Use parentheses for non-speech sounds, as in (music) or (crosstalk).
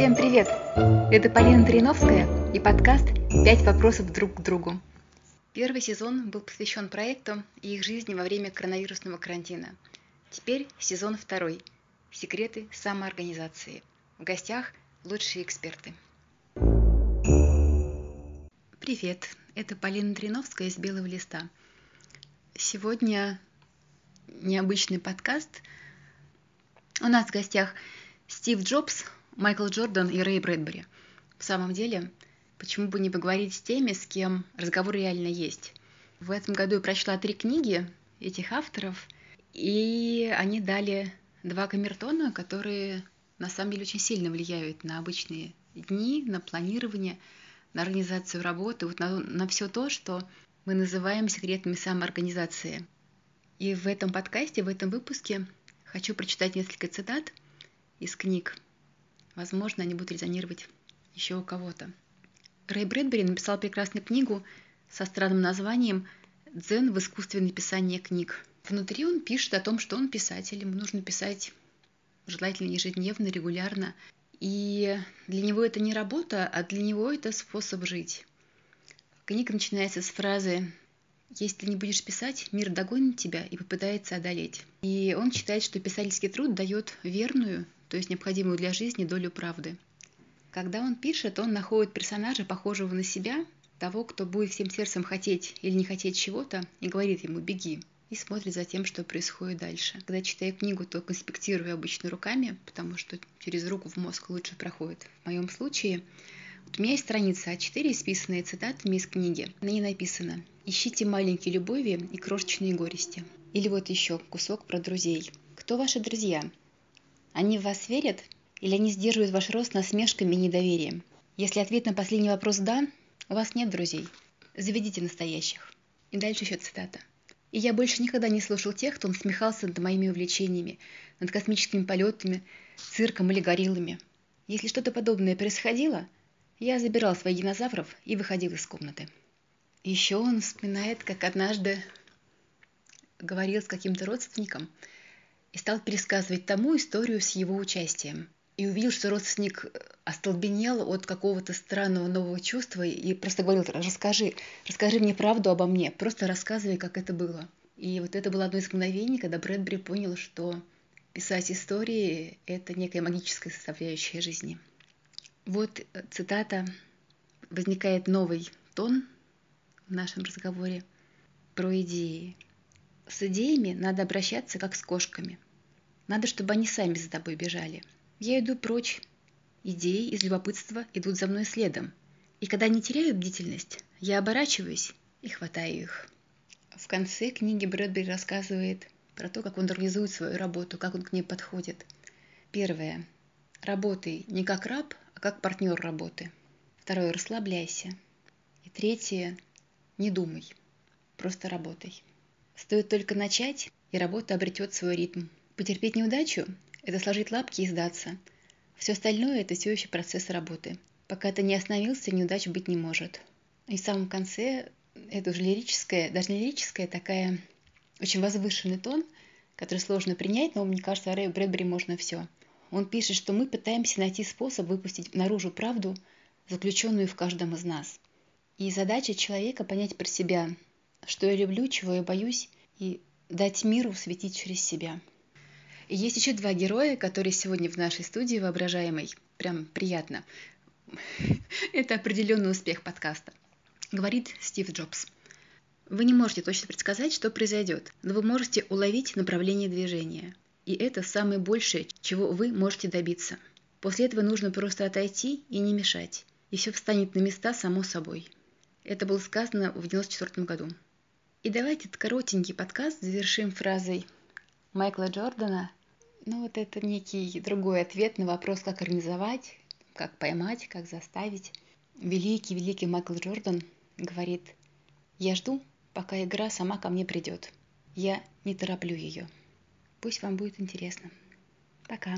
Всем привет! Это Полина Триновская и подкаст «Пять вопросов друг к другу». Первый сезон был посвящен проекту и их жизни во время коронавирусного карантина. Теперь сезон второй «Секреты самоорганизации». В гостях лучшие эксперты. Привет, это Полина Триновская из «Белого листа». Сегодня необычный подкаст. У нас в гостях Стив Джобс, Майкл Джордан и Рэй Брэдбери. В самом деле, почему бы не поговорить с теми, с кем разговор реально есть? В этом году я прочла три книги этих авторов, и они дали два камертона, которые на самом деле очень сильно влияют на обычные дни, на планирование, на организацию работы, вот на, на все то, что мы называем секретами самоорганизации. И в этом подкасте, в этом выпуске хочу прочитать несколько цитат из книг – Возможно, они будут резонировать еще у кого-то. Рэй Брэдбери написал прекрасную книгу со странным названием «Дзен в искусстве написания книг». Внутри он пишет о том, что он писатель, ему нужно писать желательно ежедневно, регулярно. И для него это не работа, а для него это способ жить. Книга начинается с фразы «Если не будешь писать, мир догонит тебя и попытается одолеть». И он считает, что писательский труд дает верную, то есть необходимую для жизни долю правды. Когда он пишет, он находит персонажа, похожего на себя, того, кто будет всем сердцем хотеть или не хотеть чего-то, и говорит ему «беги», и смотрит за тем, что происходит дальше. Когда читаю книгу, то конспектирую обычно руками, потому что через руку в мозг лучше проходит. В моем случае у меня есть страница А4, исписанная цитатами из книги. На ней написано «Ищите маленькие любови и крошечные горести». Или вот еще кусок про друзей. Кто ваши друзья? Они в вас верят или они сдерживают ваш рост насмешками и недоверием? Если ответ на последний вопрос «да», у вас нет друзей. Заведите настоящих. И дальше еще цитата. И я больше никогда не слушал тех, кто насмехался над моими увлечениями, над космическими полетами, цирком или гориллами. Если что-то подобное происходило, я забирал своих динозавров и выходил из комнаты. Еще он вспоминает, как однажды говорил с каким-то родственником – и стал пересказывать тому историю с его участием. И увидел, что родственник остолбенел от какого-то странного нового чувства и просто говорил, расскажи, расскажи мне правду обо мне, просто рассказывай, как это было. И вот это было одно из мгновений, когда Брэдбери понял, что писать истории – это некая магическая составляющая жизни. Вот цитата. Возникает новый тон в нашем разговоре про идеи. С идеями надо обращаться как с кошками. Надо, чтобы они сами за тобой бежали. Я иду прочь. Идеи из любопытства идут за мной следом. И когда они теряют бдительность, я оборачиваюсь и хватаю их. В конце книги Брэдбери рассказывает про то, как он организует свою работу, как он к ней подходит. Первое. Работай не как раб, а как партнер работы. Второе. Расслабляйся. И третье. Не думай. Просто работай. Стоит только начать, и работа обретет свой ритм. Потерпеть неудачу – это сложить лапки и сдаться. Все остальное – это все еще процесс работы. Пока ты не остановился, неудач быть не может. И в самом конце это уже лирическая, даже не лирическая, такая очень возвышенный тон, который сложно принять, но мне кажется, Рэю Брэдбери можно все. Он пишет, что мы пытаемся найти способ выпустить наружу правду, заключенную в каждом из нас. И задача человека понять про себя, что я люблю, чего я боюсь, и дать миру светить через себя. И есть еще два героя, которые сегодня в нашей студии воображаемой. Прям приятно. (laughs) Это определенный успех подкаста. Говорит Стив Джобс. Вы не можете точно предсказать, что произойдет, но вы можете уловить направление движения. И это самое большее, чего вы можете добиться. После этого нужно просто отойти и не мешать. И все встанет на места само собой. Это было сказано в 1994 году. И давайте этот коротенький подкаст завершим фразой Майкла Джордана. Ну вот это некий другой ответ на вопрос, как организовать, как поймать, как заставить. Великий-великий Майкл Джордан говорит, я жду, пока игра сама ко мне придет. Я не тороплю ее. Пусть вам будет интересно. Пока.